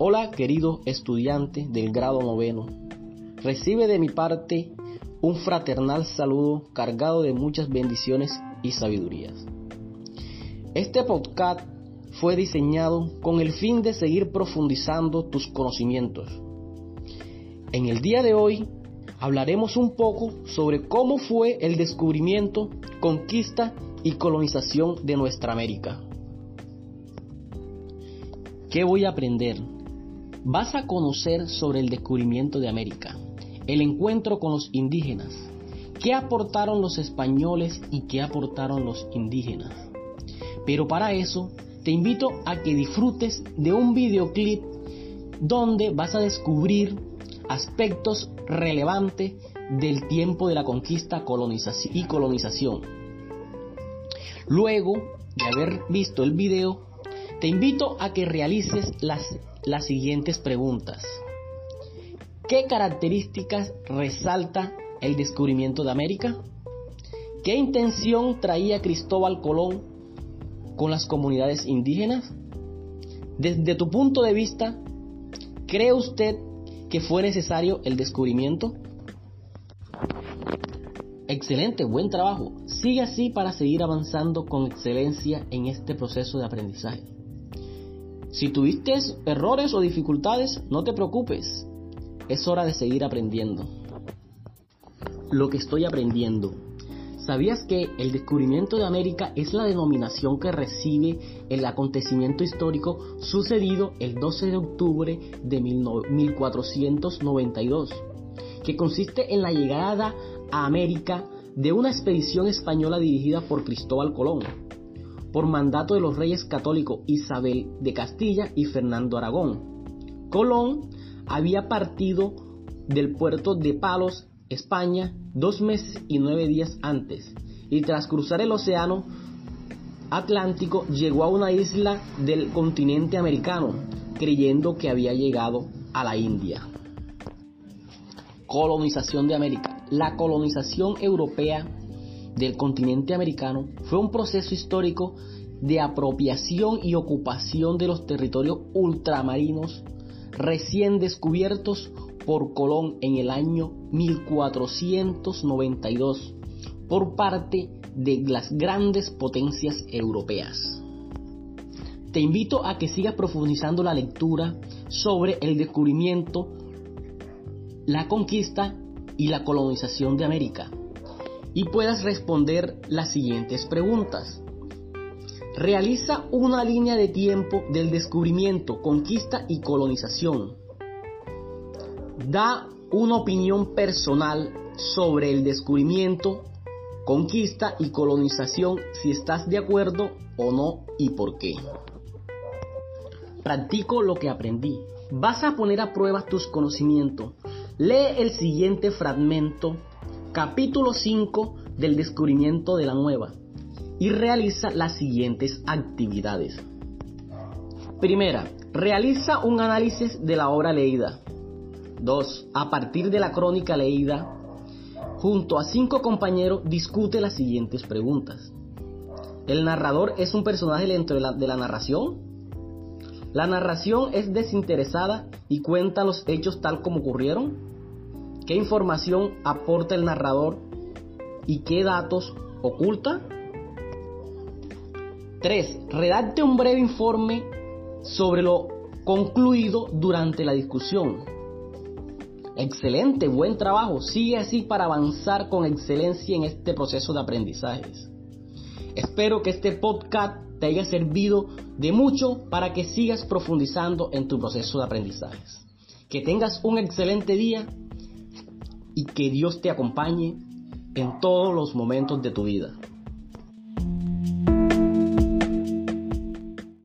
Hola querido estudiante del grado noveno. Recibe de mi parte un fraternal saludo cargado de muchas bendiciones y sabidurías. Este podcast fue diseñado con el fin de seguir profundizando tus conocimientos. En el día de hoy hablaremos un poco sobre cómo fue el descubrimiento, conquista y colonización de nuestra América. ¿Qué voy a aprender? Vas a conocer sobre el descubrimiento de América, el encuentro con los indígenas, qué aportaron los españoles y qué aportaron los indígenas. Pero para eso te invito a que disfrutes de un videoclip donde vas a descubrir aspectos relevantes del tiempo de la conquista y colonización. Luego de haber visto el video, te invito a que realices las las siguientes preguntas. ¿Qué características resalta el descubrimiento de América? ¿Qué intención traía Cristóbal Colón con las comunidades indígenas? Desde tu punto de vista, ¿cree usted que fue necesario el descubrimiento? Excelente, buen trabajo. Sigue así para seguir avanzando con excelencia en este proceso de aprendizaje. Si tuviste errores o dificultades, no te preocupes. Es hora de seguir aprendiendo. Lo que estoy aprendiendo. ¿Sabías que el descubrimiento de América es la denominación que recibe el acontecimiento histórico sucedido el 12 de octubre de 1492, que consiste en la llegada a América de una expedición española dirigida por Cristóbal Colón? Por mandato de los reyes católicos Isabel de Castilla y Fernando Aragón. Colón había partido del puerto de Palos, España, dos meses y nueve días antes, y tras cruzar el océano Atlántico llegó a una isla del continente americano, creyendo que había llegado a la India. Colonización de América. La colonización europea del continente americano fue un proceso histórico de apropiación y ocupación de los territorios ultramarinos recién descubiertos por Colón en el año 1492 por parte de las grandes potencias europeas. Te invito a que sigas profundizando la lectura sobre el descubrimiento, la conquista y la colonización de América y puedas responder las siguientes preguntas. Realiza una línea de tiempo del descubrimiento, conquista y colonización. Da una opinión personal sobre el descubrimiento, conquista y colonización si estás de acuerdo o no y por qué. Practico lo que aprendí. Vas a poner a prueba tus conocimientos. Lee el siguiente fragmento capítulo 5 del descubrimiento de la nueva y realiza las siguientes actividades. Primera, realiza un análisis de la obra leída. 2. A partir de la crónica leída, junto a cinco compañeros discute las siguientes preguntas. ¿El narrador es un personaje dentro de la, de la narración? ¿La narración es desinteresada y cuenta los hechos tal como ocurrieron? ¿Qué información aporta el narrador y qué datos oculta? 3. Redacte un breve informe sobre lo concluido durante la discusión. Excelente, buen trabajo. Sigue así para avanzar con excelencia en este proceso de aprendizajes. Espero que este podcast te haya servido de mucho para que sigas profundizando en tu proceso de aprendizajes. Que tengas un excelente día y que Dios te acompañe en todos los momentos de tu vida.